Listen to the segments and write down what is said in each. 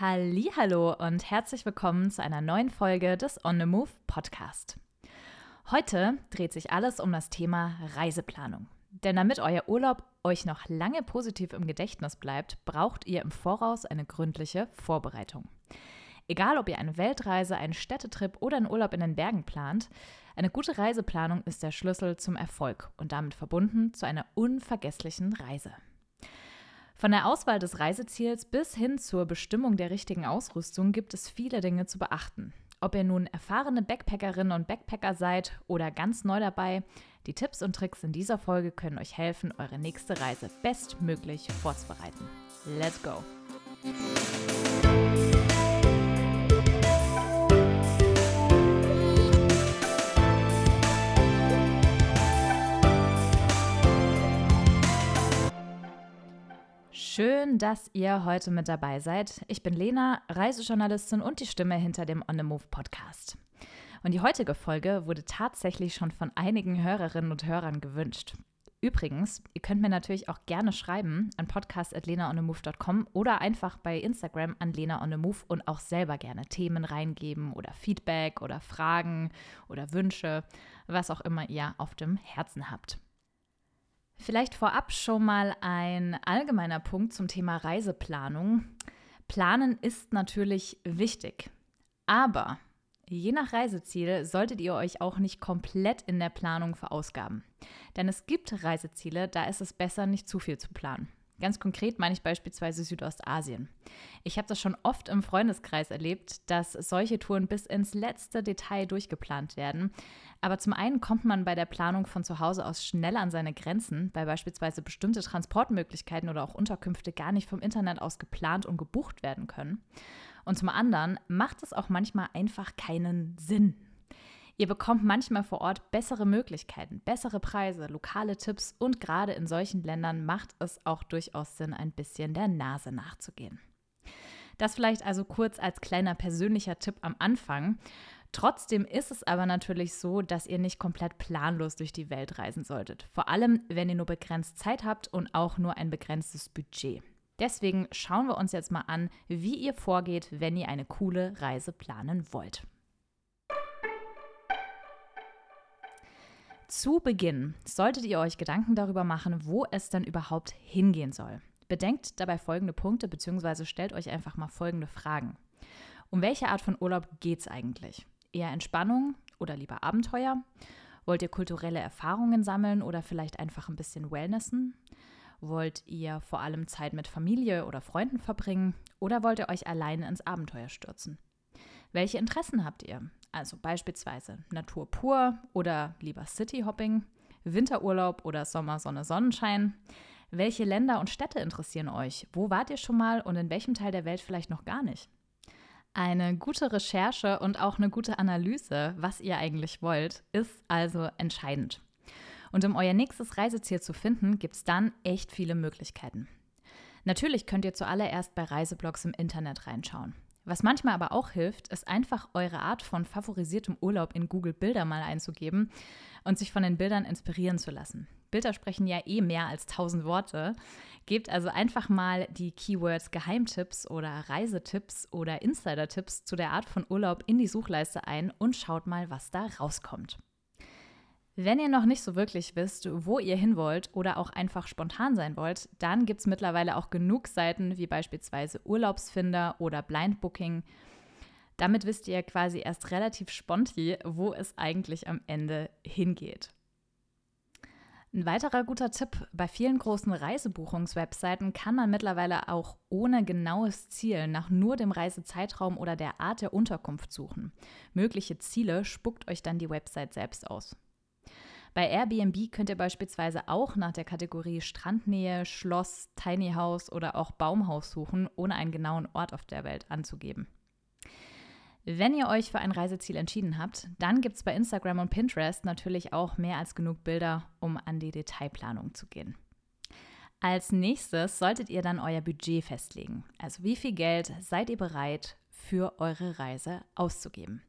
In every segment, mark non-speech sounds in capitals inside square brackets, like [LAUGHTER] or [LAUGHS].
Hallo und herzlich willkommen zu einer neuen Folge des On the Move Podcast. Heute dreht sich alles um das Thema Reiseplanung. Denn damit euer Urlaub euch noch lange positiv im Gedächtnis bleibt, braucht ihr im Voraus eine gründliche Vorbereitung. Egal, ob ihr eine Weltreise, einen Städtetrip oder einen Urlaub in den Bergen plant, eine gute Reiseplanung ist der Schlüssel zum Erfolg und damit verbunden zu einer unvergesslichen Reise. Von der Auswahl des Reiseziels bis hin zur Bestimmung der richtigen Ausrüstung gibt es viele Dinge zu beachten. Ob ihr nun erfahrene Backpackerinnen und Backpacker seid oder ganz neu dabei, die Tipps und Tricks in dieser Folge können euch helfen, eure nächste Reise bestmöglich vorzubereiten. Let's go! Schön, dass ihr heute mit dabei seid. Ich bin Lena, Reisejournalistin und die Stimme hinter dem On the Move Podcast. Und die heutige Folge wurde tatsächlich schon von einigen Hörerinnen und Hörern gewünscht. Übrigens, ihr könnt mir natürlich auch gerne schreiben an podcast.lenaonemove.com oder einfach bei Instagram an Lena on the Move und auch selber gerne Themen reingeben oder Feedback oder Fragen oder Wünsche, was auch immer ihr auf dem Herzen habt. Vielleicht vorab schon mal ein allgemeiner Punkt zum Thema Reiseplanung. Planen ist natürlich wichtig, aber je nach Reiseziel solltet ihr euch auch nicht komplett in der Planung verausgaben. Denn es gibt Reiseziele, da ist es besser, nicht zu viel zu planen. Ganz konkret meine ich beispielsweise Südostasien. Ich habe das schon oft im Freundeskreis erlebt, dass solche Touren bis ins letzte Detail durchgeplant werden. Aber zum einen kommt man bei der Planung von zu Hause aus schnell an seine Grenzen, weil beispielsweise bestimmte Transportmöglichkeiten oder auch Unterkünfte gar nicht vom Internet aus geplant und gebucht werden können. Und zum anderen macht es auch manchmal einfach keinen Sinn, Ihr bekommt manchmal vor Ort bessere Möglichkeiten, bessere Preise, lokale Tipps und gerade in solchen Ländern macht es auch durchaus Sinn, ein bisschen der Nase nachzugehen. Das vielleicht also kurz als kleiner persönlicher Tipp am Anfang. Trotzdem ist es aber natürlich so, dass ihr nicht komplett planlos durch die Welt reisen solltet. Vor allem, wenn ihr nur begrenzt Zeit habt und auch nur ein begrenztes Budget. Deswegen schauen wir uns jetzt mal an, wie ihr vorgeht, wenn ihr eine coole Reise planen wollt. Zu Beginn solltet ihr euch Gedanken darüber machen, wo es denn überhaupt hingehen soll. Bedenkt dabei folgende Punkte bzw. stellt euch einfach mal folgende Fragen. Um welche Art von Urlaub geht es eigentlich? Eher Entspannung oder lieber Abenteuer? Wollt ihr kulturelle Erfahrungen sammeln oder vielleicht einfach ein bisschen Wellnessen? Wollt ihr vor allem Zeit mit Familie oder Freunden verbringen oder wollt ihr euch alleine ins Abenteuer stürzen? Welche Interessen habt ihr? Also beispielsweise Natur pur oder lieber Cityhopping, Winterurlaub oder Sommer, Sonne, Sonnenschein. Welche Länder und Städte interessieren euch? Wo wart ihr schon mal und in welchem Teil der Welt vielleicht noch gar nicht? Eine gute Recherche und auch eine gute Analyse, was ihr eigentlich wollt, ist also entscheidend. Und um euer nächstes Reiseziel zu finden, gibt es dann echt viele Möglichkeiten. Natürlich könnt ihr zuallererst bei Reiseblogs im Internet reinschauen. Was manchmal aber auch hilft, ist einfach eure Art von favorisiertem Urlaub in Google Bilder mal einzugeben und sich von den Bildern inspirieren zu lassen. Bilder sprechen ja eh mehr als tausend Worte. Gebt also einfach mal die Keywords Geheimtipps oder Reisetipps oder Insider-Tipps zu der Art von Urlaub in die Suchleiste ein und schaut mal, was da rauskommt. Wenn ihr noch nicht so wirklich wisst, wo ihr hin wollt oder auch einfach spontan sein wollt, dann gibt es mittlerweile auch genug Seiten wie beispielsweise Urlaubsfinder oder Blind Booking. Damit wisst ihr quasi erst relativ spontan, wo es eigentlich am Ende hingeht. Ein weiterer guter Tipp, bei vielen großen Reisebuchungswebseiten kann man mittlerweile auch ohne genaues Ziel nach nur dem Reisezeitraum oder der Art der Unterkunft suchen. Mögliche Ziele spuckt euch dann die Website selbst aus. Bei Airbnb könnt ihr beispielsweise auch nach der Kategorie Strandnähe, Schloss, Tiny House oder auch Baumhaus suchen, ohne einen genauen Ort auf der Welt anzugeben. Wenn ihr euch für ein Reiseziel entschieden habt, dann gibt es bei Instagram und Pinterest natürlich auch mehr als genug Bilder, um an die Detailplanung zu gehen. Als nächstes solltet ihr dann euer Budget festlegen. Also wie viel Geld seid ihr bereit für eure Reise auszugeben?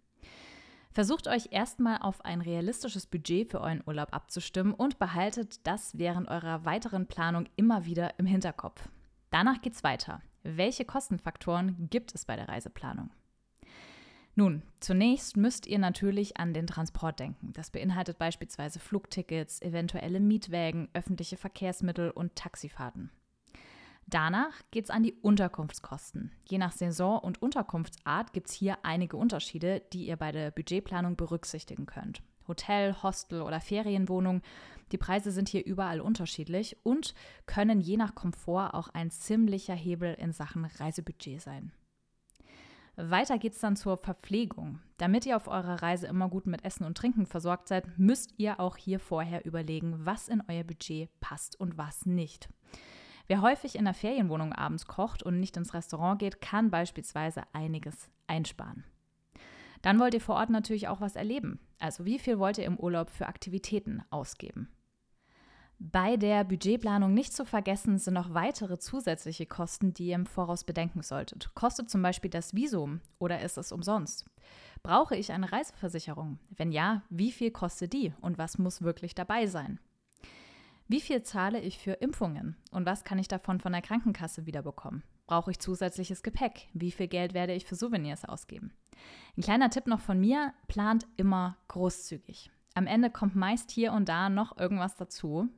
Versucht euch erstmal auf ein realistisches Budget für euren Urlaub abzustimmen und behaltet das während eurer weiteren Planung immer wieder im Hinterkopf. Danach geht's weiter. Welche Kostenfaktoren gibt es bei der Reiseplanung? Nun, zunächst müsst ihr natürlich an den Transport denken. Das beinhaltet beispielsweise Flugtickets, eventuelle Mietwägen, öffentliche Verkehrsmittel und Taxifahrten. Danach geht es an die Unterkunftskosten. Je nach Saison und Unterkunftsart gibt es hier einige Unterschiede, die ihr bei der Budgetplanung berücksichtigen könnt. Hotel, Hostel oder Ferienwohnung. Die Preise sind hier überall unterschiedlich und können je nach Komfort auch ein ziemlicher Hebel in Sachen Reisebudget sein. Weiter geht es dann zur Verpflegung. Damit ihr auf eurer Reise immer gut mit Essen und Trinken versorgt seid, müsst ihr auch hier vorher überlegen, was in euer Budget passt und was nicht. Wer häufig in der Ferienwohnung abends kocht und nicht ins Restaurant geht, kann beispielsweise einiges einsparen. Dann wollt ihr vor Ort natürlich auch was erleben. Also wie viel wollt ihr im Urlaub für Aktivitäten ausgeben? Bei der Budgetplanung nicht zu vergessen sind noch weitere zusätzliche Kosten, die ihr im Voraus bedenken solltet. Kostet zum Beispiel das Visum oder ist es umsonst? Brauche ich eine Reiseversicherung? Wenn ja, wie viel kostet die und was muss wirklich dabei sein? Wie viel zahle ich für Impfungen und was kann ich davon von der Krankenkasse wiederbekommen? Brauche ich zusätzliches Gepäck? Wie viel Geld werde ich für Souvenirs ausgeben? Ein kleiner Tipp noch von mir, plant immer großzügig. Am Ende kommt meist hier und da noch irgendwas dazu.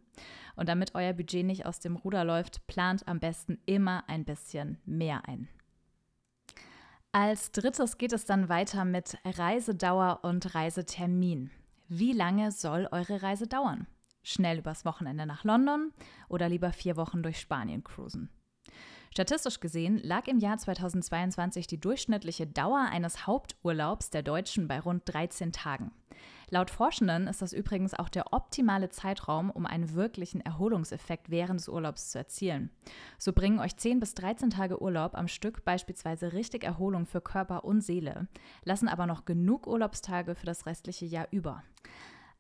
Und damit euer Budget nicht aus dem Ruder läuft, plant am besten immer ein bisschen mehr ein. Als drittes geht es dann weiter mit Reisedauer und Reisetermin. Wie lange soll eure Reise dauern? Schnell übers Wochenende nach London oder lieber vier Wochen durch Spanien cruisen? Statistisch gesehen lag im Jahr 2022 die durchschnittliche Dauer eines Haupturlaubs der Deutschen bei rund 13 Tagen. Laut Forschenden ist das übrigens auch der optimale Zeitraum, um einen wirklichen Erholungseffekt während des Urlaubs zu erzielen. So bringen euch 10 bis 13 Tage Urlaub am Stück beispielsweise richtig Erholung für Körper und Seele, lassen aber noch genug Urlaubstage für das restliche Jahr über.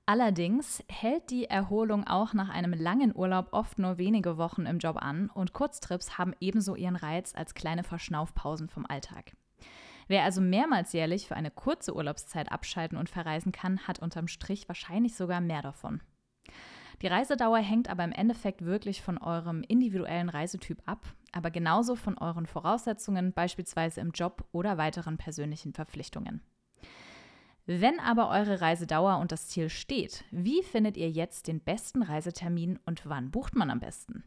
Allerdings hält die Erholung auch nach einem langen Urlaub oft nur wenige Wochen im Job an und Kurztrips haben ebenso ihren Reiz als kleine Verschnaufpausen vom Alltag. Wer also mehrmals jährlich für eine kurze Urlaubszeit abschalten und verreisen kann, hat unterm Strich wahrscheinlich sogar mehr davon. Die Reisedauer hängt aber im Endeffekt wirklich von eurem individuellen Reisetyp ab, aber genauso von euren Voraussetzungen, beispielsweise im Job oder weiteren persönlichen Verpflichtungen. Wenn aber eure Reisedauer und das Ziel steht, wie findet ihr jetzt den besten Reisetermin und wann bucht man am besten?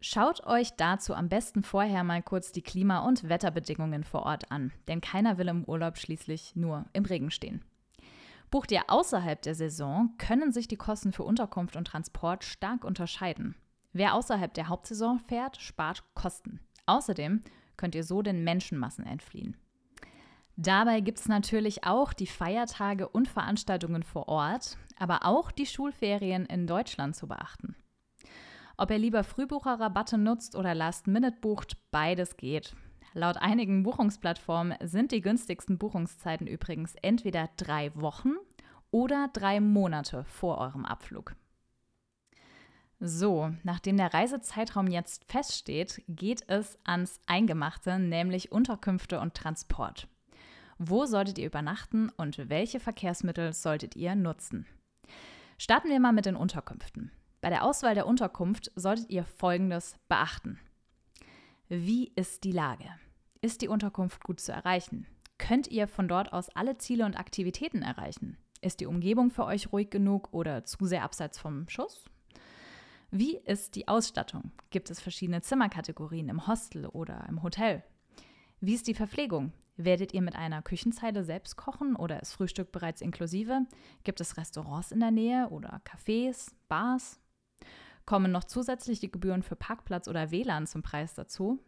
Schaut euch dazu am besten vorher mal kurz die Klima- und Wetterbedingungen vor Ort an, denn keiner will im Urlaub schließlich nur im Regen stehen. Bucht ihr außerhalb der Saison, können sich die Kosten für Unterkunft und Transport stark unterscheiden. Wer außerhalb der Hauptsaison fährt, spart Kosten. Außerdem könnt ihr so den Menschenmassen entfliehen. Dabei gibt es natürlich auch die Feiertage und Veranstaltungen vor Ort, aber auch die Schulferien in Deutschland zu beachten. Ob ihr lieber Frühbucherrabatte nutzt oder Last Minute bucht, beides geht. Laut einigen Buchungsplattformen sind die günstigsten Buchungszeiten übrigens entweder drei Wochen oder drei Monate vor eurem Abflug. So, nachdem der Reisezeitraum jetzt feststeht, geht es ans Eingemachte, nämlich Unterkünfte und Transport. Wo solltet ihr übernachten und welche Verkehrsmittel solltet ihr nutzen? Starten wir mal mit den Unterkünften. Bei der Auswahl der Unterkunft solltet ihr Folgendes beachten. Wie ist die Lage? Ist die Unterkunft gut zu erreichen? Könnt ihr von dort aus alle Ziele und Aktivitäten erreichen? Ist die Umgebung für euch ruhig genug oder zu sehr abseits vom Schuss? Wie ist die Ausstattung? Gibt es verschiedene Zimmerkategorien im Hostel oder im Hotel? Wie ist die Verpflegung? Werdet ihr mit einer Küchenzeile selbst kochen oder ist Frühstück bereits inklusive? Gibt es Restaurants in der Nähe oder Cafés, Bars? Kommen noch zusätzlich die Gebühren für Parkplatz oder WLAN zum Preis dazu?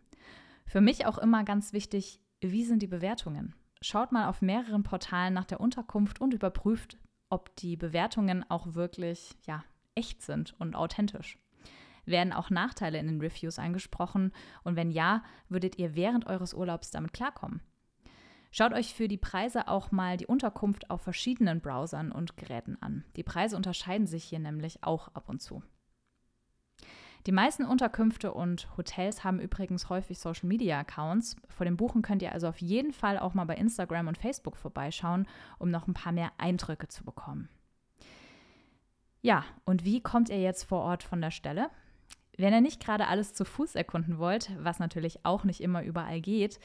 Für mich auch immer ganz wichtig, wie sind die Bewertungen? Schaut mal auf mehreren Portalen nach der Unterkunft und überprüft, ob die Bewertungen auch wirklich ja, echt sind und authentisch. Werden auch Nachteile in den Reviews angesprochen und wenn ja, würdet ihr während eures Urlaubs damit klarkommen? Schaut euch für die Preise auch mal die Unterkunft auf verschiedenen Browsern und Geräten an. Die Preise unterscheiden sich hier nämlich auch ab und zu. Die meisten Unterkünfte und Hotels haben übrigens häufig Social Media Accounts. Vor dem Buchen könnt ihr also auf jeden Fall auch mal bei Instagram und Facebook vorbeischauen, um noch ein paar mehr Eindrücke zu bekommen. Ja, und wie kommt ihr jetzt vor Ort von der Stelle? Wenn ihr nicht gerade alles zu Fuß erkunden wollt, was natürlich auch nicht immer überall geht,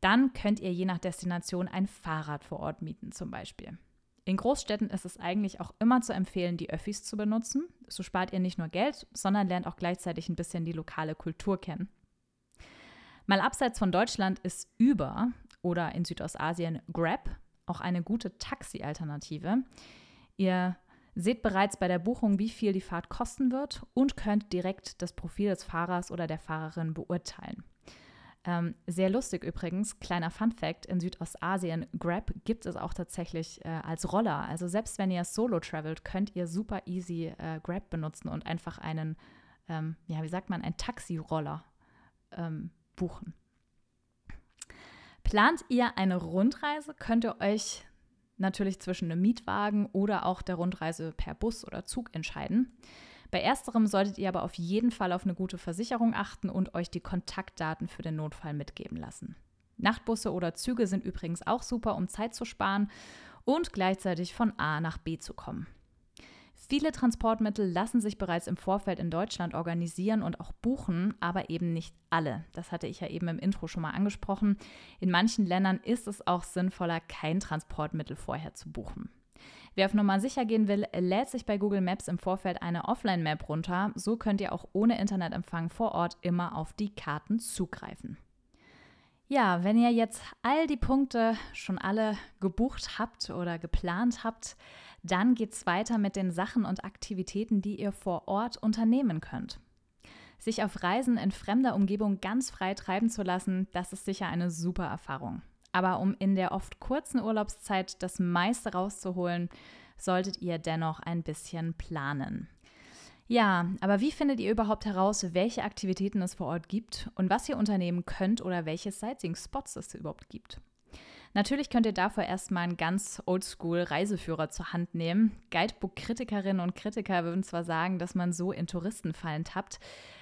dann könnt ihr je nach Destination ein Fahrrad vor Ort mieten zum Beispiel. In Großstädten ist es eigentlich auch immer zu empfehlen, die Öffis zu benutzen. So spart ihr nicht nur Geld, sondern lernt auch gleichzeitig ein bisschen die lokale Kultur kennen. Mal abseits von Deutschland ist Uber oder in Südostasien Grab auch eine gute Taxi-Alternative. Ihr seht bereits bei der Buchung, wie viel die Fahrt kosten wird und könnt direkt das Profil des Fahrers oder der Fahrerin beurteilen. Ähm, sehr lustig übrigens, kleiner Fun Fact: In Südostasien, Grab gibt es auch tatsächlich äh, als Roller. Also selbst wenn ihr solo travelt, könnt ihr super easy äh, Grab benutzen und einfach einen, ähm, ja, wie sagt man, einen Taxi-Roller ähm, buchen. Plant ihr eine Rundreise, könnt ihr euch natürlich zwischen einem Mietwagen oder auch der Rundreise per Bus oder Zug entscheiden. Bei ersterem solltet ihr aber auf jeden Fall auf eine gute Versicherung achten und euch die Kontaktdaten für den Notfall mitgeben lassen. Nachtbusse oder Züge sind übrigens auch super, um Zeit zu sparen und gleichzeitig von A nach B zu kommen. Viele Transportmittel lassen sich bereits im Vorfeld in Deutschland organisieren und auch buchen, aber eben nicht alle. Das hatte ich ja eben im Intro schon mal angesprochen. In manchen Ländern ist es auch sinnvoller, kein Transportmittel vorher zu buchen. Wer auf Nummer sicher gehen will, lädt sich bei Google Maps im Vorfeld eine Offline-Map runter. So könnt ihr auch ohne Internetempfang vor Ort immer auf die Karten zugreifen. Ja, wenn ihr jetzt all die Punkte schon alle gebucht habt oder geplant habt, dann geht es weiter mit den Sachen und Aktivitäten, die ihr vor Ort unternehmen könnt. Sich auf Reisen in fremder Umgebung ganz frei treiben zu lassen, das ist sicher eine super Erfahrung. Aber um in der oft kurzen Urlaubszeit das meiste rauszuholen, solltet ihr dennoch ein bisschen planen. Ja, aber wie findet ihr überhaupt heraus, welche Aktivitäten es vor Ort gibt und was ihr unternehmen könnt oder welche Sightseeing-Spots es überhaupt gibt? Natürlich könnt ihr dafür erstmal einen ganz oldschool Reiseführer zur Hand nehmen. Guidebook-Kritikerinnen und Kritiker würden zwar sagen, dass man so in Touristenfallen tappt,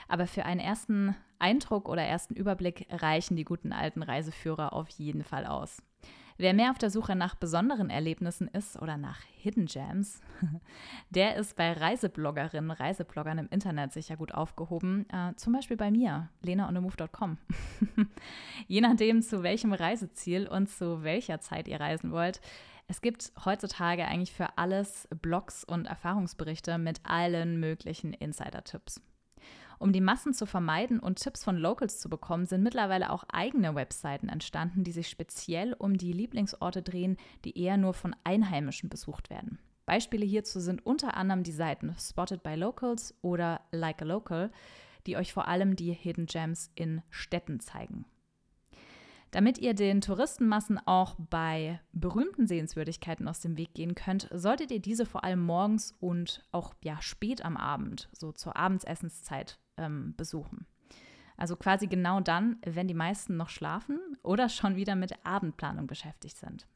aber für einen ersten Eindruck oder ersten Überblick reichen die guten alten Reiseführer auf jeden Fall aus. Wer mehr auf der Suche nach besonderen Erlebnissen ist oder nach Hidden Gems, [LAUGHS] der ist bei Reisebloggerinnen, Reisebloggern im Internet sicher gut aufgehoben. Äh, zum Beispiel bei mir, lenaonemove.com. [LAUGHS] Je nachdem, zu welchem Reiseziel und zu welcher Zeit ihr reisen wollt, es gibt heutzutage eigentlich für alles Blogs und Erfahrungsberichte mit allen möglichen Insider-Tipps. Um die Massen zu vermeiden und Tipps von Locals zu bekommen, sind mittlerweile auch eigene Webseiten entstanden, die sich speziell um die Lieblingsorte drehen, die eher nur von Einheimischen besucht werden. Beispiele hierzu sind unter anderem die Seiten Spotted by Locals oder Like a Local, die euch vor allem die Hidden Gems in Städten zeigen. Damit ihr den Touristenmassen auch bei berühmten Sehenswürdigkeiten aus dem Weg gehen könnt, solltet ihr diese vor allem morgens und auch ja, spät am Abend, so zur Abendsessenszeit, ähm, besuchen. Also quasi genau dann, wenn die meisten noch schlafen oder schon wieder mit Abendplanung beschäftigt sind.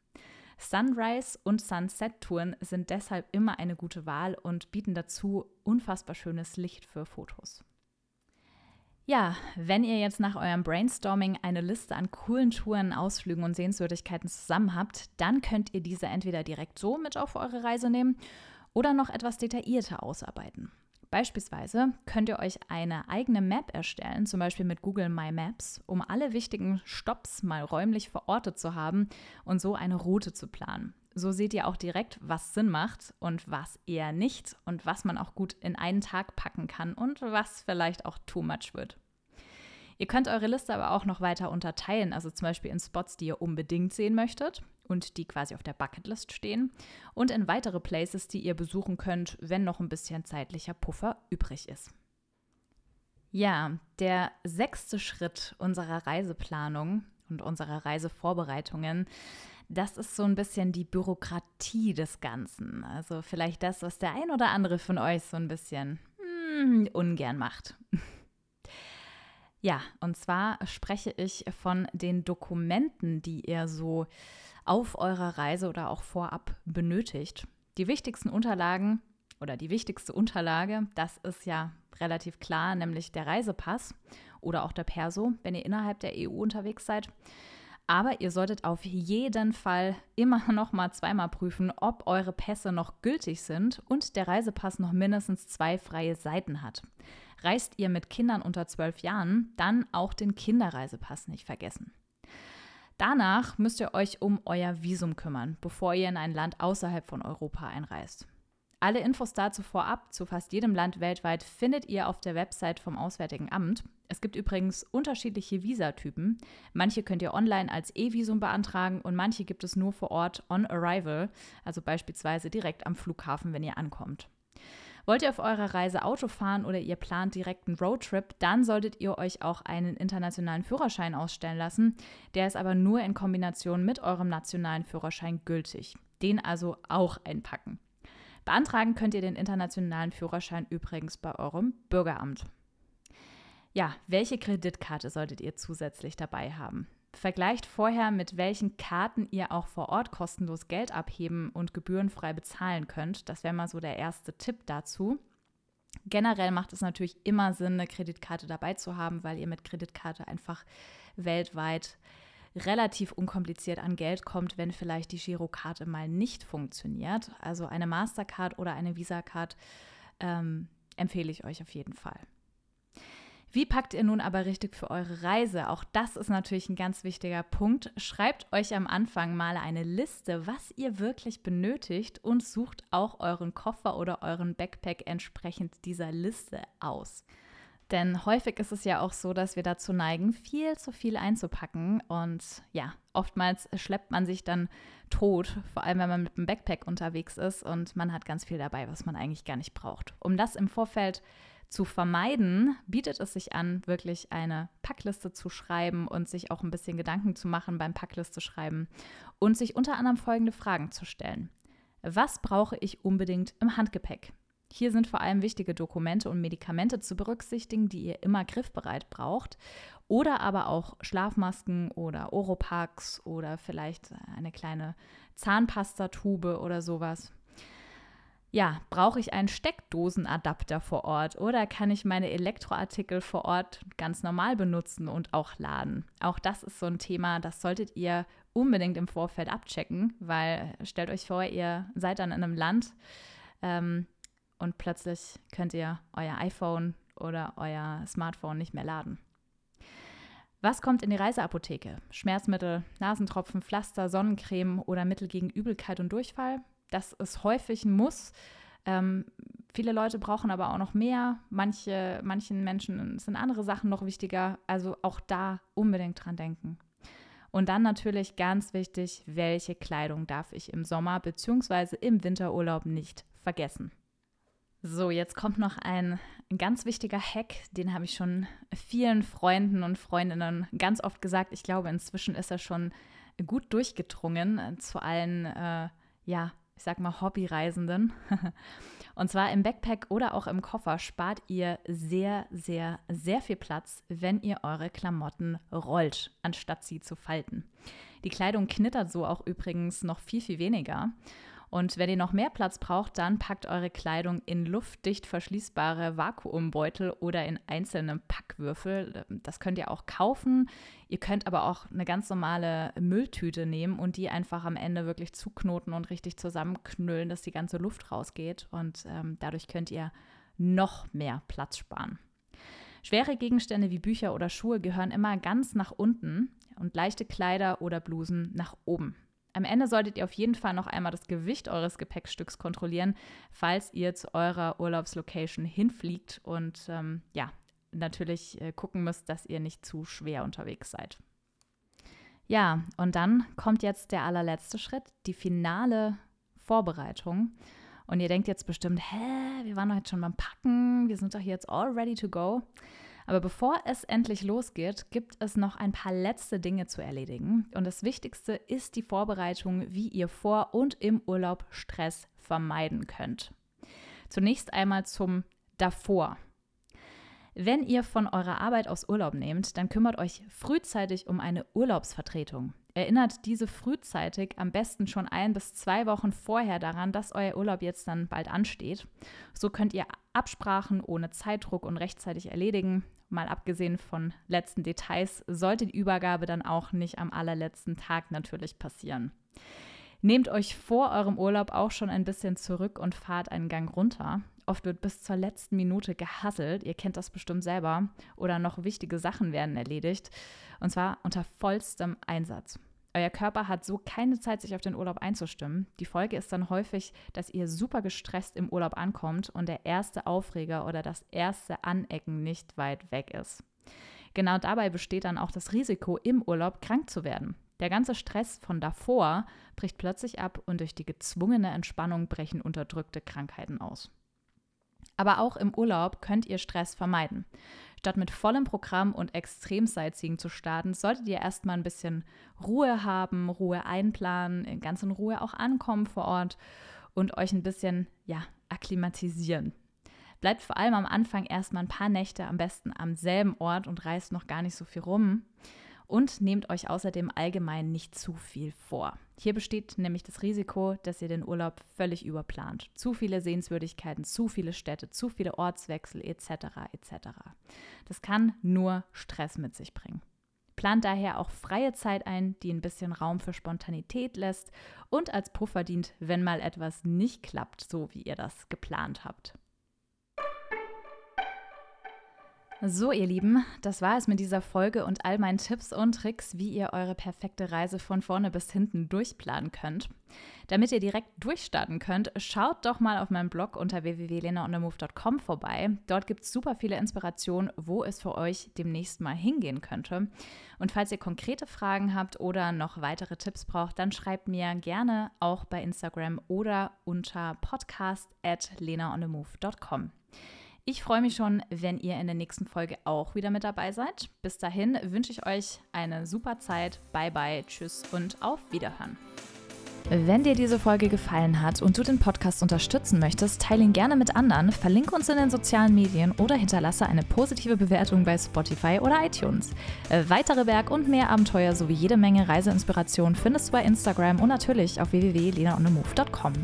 Sunrise- und Sunset-Touren sind deshalb immer eine gute Wahl und bieten dazu unfassbar schönes Licht für Fotos. Ja, wenn ihr jetzt nach eurem Brainstorming eine Liste an coolen Touren, Ausflügen und Sehenswürdigkeiten zusammen habt, dann könnt ihr diese entweder direkt so mit auf eure Reise nehmen oder noch etwas detaillierter ausarbeiten. Beispielsweise könnt ihr euch eine eigene Map erstellen, zum Beispiel mit Google My Maps, um alle wichtigen Stops mal räumlich verortet zu haben und so eine Route zu planen. So seht ihr auch direkt, was Sinn macht und was eher nicht und was man auch gut in einen Tag packen kann und was vielleicht auch too much wird. Ihr könnt eure Liste aber auch noch weiter unterteilen, also zum Beispiel in Spots, die ihr unbedingt sehen möchtet und die quasi auf der Bucketlist stehen und in weitere Places, die ihr besuchen könnt, wenn noch ein bisschen zeitlicher Puffer übrig ist. Ja, der sechste Schritt unserer Reiseplanung und unserer Reisevorbereitungen, das ist so ein bisschen die Bürokratie des Ganzen. Also vielleicht das, was der ein oder andere von euch so ein bisschen hm, ungern macht. [LAUGHS] Ja, und zwar spreche ich von den Dokumenten, die ihr so auf eurer Reise oder auch vorab benötigt. Die wichtigsten Unterlagen oder die wichtigste Unterlage, das ist ja relativ klar, nämlich der Reisepass oder auch der Perso, wenn ihr innerhalb der EU unterwegs seid. Aber ihr solltet auf jeden Fall immer [LAUGHS] noch mal zweimal prüfen, ob eure Pässe noch gültig sind und der Reisepass noch mindestens zwei freie Seiten hat. Reist ihr mit Kindern unter zwölf Jahren, dann auch den Kinderreisepass nicht vergessen. Danach müsst ihr euch um euer Visum kümmern, bevor ihr in ein Land außerhalb von Europa einreist. Alle Infos dazu vorab zu fast jedem Land weltweit findet ihr auf der Website vom Auswärtigen Amt. Es gibt übrigens unterschiedliche Visatypen. Manche könnt ihr online als E-Visum beantragen und manche gibt es nur vor Ort on arrival, also beispielsweise direkt am Flughafen, wenn ihr ankommt. Wollt ihr auf eurer Reise Auto fahren oder ihr plant direkt einen Roadtrip, dann solltet ihr euch auch einen internationalen Führerschein ausstellen lassen. Der ist aber nur in Kombination mit eurem nationalen Führerschein gültig. Den also auch einpacken. Beantragen könnt ihr den internationalen Führerschein übrigens bei eurem Bürgeramt. Ja, welche Kreditkarte solltet ihr zusätzlich dabei haben? Vergleicht vorher, mit welchen Karten ihr auch vor Ort kostenlos Geld abheben und gebührenfrei bezahlen könnt. Das wäre mal so der erste Tipp dazu. Generell macht es natürlich immer Sinn, eine Kreditkarte dabei zu haben, weil ihr mit Kreditkarte einfach weltweit relativ unkompliziert an Geld kommt, wenn vielleicht die Girokarte mal nicht funktioniert. Also eine Mastercard oder eine Visa-Card ähm, empfehle ich euch auf jeden Fall. Wie packt ihr nun aber richtig für eure Reise? Auch das ist natürlich ein ganz wichtiger Punkt. Schreibt euch am Anfang mal eine Liste, was ihr wirklich benötigt und sucht auch euren Koffer oder euren Backpack entsprechend dieser Liste aus. Denn häufig ist es ja auch so, dass wir dazu neigen, viel zu viel einzupacken. Und ja, oftmals schleppt man sich dann tot, vor allem wenn man mit einem Backpack unterwegs ist und man hat ganz viel dabei, was man eigentlich gar nicht braucht. Um das im Vorfeld zu vermeiden, bietet es sich an, wirklich eine Packliste zu schreiben und sich auch ein bisschen Gedanken zu machen beim Packliste schreiben und sich unter anderem folgende Fragen zu stellen. Was brauche ich unbedingt im Handgepäck? Hier sind vor allem wichtige Dokumente und Medikamente zu berücksichtigen, die ihr immer griffbereit braucht. Oder aber auch Schlafmasken oder Oropax oder vielleicht eine kleine Zahnpastatube oder sowas. Ja, brauche ich einen Steckdosenadapter vor Ort oder kann ich meine Elektroartikel vor Ort ganz normal benutzen und auch laden? Auch das ist so ein Thema, das solltet ihr unbedingt im Vorfeld abchecken, weil stellt euch vor, ihr seid dann in einem Land, ähm, und plötzlich könnt ihr euer iPhone oder euer Smartphone nicht mehr laden. Was kommt in die Reiseapotheke? Schmerzmittel, Nasentropfen, Pflaster, Sonnencreme oder Mittel gegen Übelkeit und Durchfall? Das ist häufig ein Muss. Ähm, viele Leute brauchen aber auch noch mehr. Manche, manchen Menschen sind andere Sachen noch wichtiger. Also auch da unbedingt dran denken. Und dann natürlich ganz wichtig, welche Kleidung darf ich im Sommer bzw. im Winterurlaub nicht vergessen. So, jetzt kommt noch ein ganz wichtiger Hack, den habe ich schon vielen Freunden und Freundinnen ganz oft gesagt. Ich glaube, inzwischen ist er schon gut durchgedrungen zu allen, äh, ja, ich sag mal Hobbyreisenden. [LAUGHS] und zwar im Backpack oder auch im Koffer spart ihr sehr, sehr, sehr viel Platz, wenn ihr eure Klamotten rollt, anstatt sie zu falten. Die Kleidung knittert so auch übrigens noch viel, viel weniger. Und wenn ihr noch mehr Platz braucht, dann packt eure Kleidung in luftdicht verschließbare Vakuumbeutel oder in einzelne Packwürfel. Das könnt ihr auch kaufen. Ihr könnt aber auch eine ganz normale Mülltüte nehmen und die einfach am Ende wirklich zuknoten und richtig zusammenknüllen, dass die ganze Luft rausgeht. Und ähm, dadurch könnt ihr noch mehr Platz sparen. Schwere Gegenstände wie Bücher oder Schuhe gehören immer ganz nach unten und leichte Kleider oder Blusen nach oben. Am Ende solltet ihr auf jeden Fall noch einmal das Gewicht eures Gepäckstücks kontrollieren, falls ihr zu eurer Urlaubslocation hinfliegt und ähm, ja, natürlich äh, gucken müsst, dass ihr nicht zu schwer unterwegs seid. Ja, und dann kommt jetzt der allerletzte Schritt, die finale Vorbereitung. Und ihr denkt jetzt bestimmt, hä, wir waren doch jetzt schon beim Packen, wir sind doch jetzt all ready to go. Aber bevor es endlich losgeht, gibt es noch ein paar letzte Dinge zu erledigen. Und das Wichtigste ist die Vorbereitung, wie ihr vor und im Urlaub Stress vermeiden könnt. Zunächst einmal zum davor. Wenn ihr von eurer Arbeit aus Urlaub nehmt, dann kümmert euch frühzeitig um eine Urlaubsvertretung. Erinnert diese frühzeitig, am besten schon ein bis zwei Wochen vorher daran, dass euer Urlaub jetzt dann bald ansteht. So könnt ihr Absprachen ohne Zeitdruck und rechtzeitig erledigen. Mal abgesehen von letzten Details, sollte die Übergabe dann auch nicht am allerletzten Tag natürlich passieren. Nehmt euch vor eurem Urlaub auch schon ein bisschen zurück und fahrt einen Gang runter. Oft wird bis zur letzten Minute gehasselt, ihr kennt das bestimmt selber, oder noch wichtige Sachen werden erledigt, und zwar unter vollstem Einsatz. Euer Körper hat so keine Zeit, sich auf den Urlaub einzustimmen. Die Folge ist dann häufig, dass ihr super gestresst im Urlaub ankommt und der erste Aufreger oder das erste Anecken nicht weit weg ist. Genau dabei besteht dann auch das Risiko, im Urlaub krank zu werden. Der ganze Stress von davor bricht plötzlich ab und durch die gezwungene Entspannung brechen unterdrückte Krankheiten aus. Aber auch im Urlaub könnt ihr Stress vermeiden. Statt mit vollem Programm und Extrem-Sightseeing zu starten, solltet ihr erstmal ein bisschen Ruhe haben, Ruhe einplanen, ganz in Ruhe auch ankommen vor Ort und euch ein bisschen, ja, akklimatisieren. Bleibt vor allem am Anfang erstmal ein paar Nächte am besten am selben Ort und reist noch gar nicht so viel rum und nehmt euch außerdem allgemein nicht zu viel vor. Hier besteht nämlich das Risiko, dass ihr den Urlaub völlig überplant. Zu viele Sehenswürdigkeiten, zu viele Städte, zu viele Ortswechsel etc. etc. Das kann nur Stress mit sich bringen. Plant daher auch freie Zeit ein, die ein bisschen Raum für Spontanität lässt und als Puffer dient, wenn mal etwas nicht klappt, so wie ihr das geplant habt. So, ihr Lieben, das war es mit dieser Folge und all meinen Tipps und Tricks, wie ihr eure perfekte Reise von vorne bis hinten durchplanen könnt. Damit ihr direkt durchstarten könnt, schaut doch mal auf meinem Blog unter www.lenaonthermove.com vorbei. Dort gibt es super viele Inspirationen, wo es für euch demnächst mal hingehen könnte. Und falls ihr konkrete Fragen habt oder noch weitere Tipps braucht, dann schreibt mir gerne auch bei Instagram oder unter podcast at lenaonthermove.com. Ich freue mich schon, wenn ihr in der nächsten Folge auch wieder mit dabei seid. Bis dahin wünsche ich euch eine super Zeit. Bye bye, tschüss und auf Wiederhören. Wenn dir diese Folge gefallen hat und du den Podcast unterstützen möchtest, teile ihn gerne mit anderen, verlinke uns in den sozialen Medien oder hinterlasse eine positive Bewertung bei Spotify oder iTunes. Äh, weitere Berg- und mehr Abenteuer sowie jede Menge Reiseinspiration findest du bei Instagram und natürlich auf www.lenaonemove.com.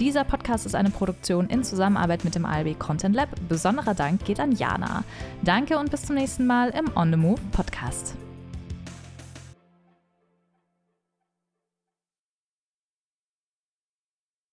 Dieser Podcast ist eine Produktion in Zusammenarbeit mit dem ALB Content Lab. Besonderer Dank geht an Jana. Danke und bis zum nächsten Mal im On the Move Podcast.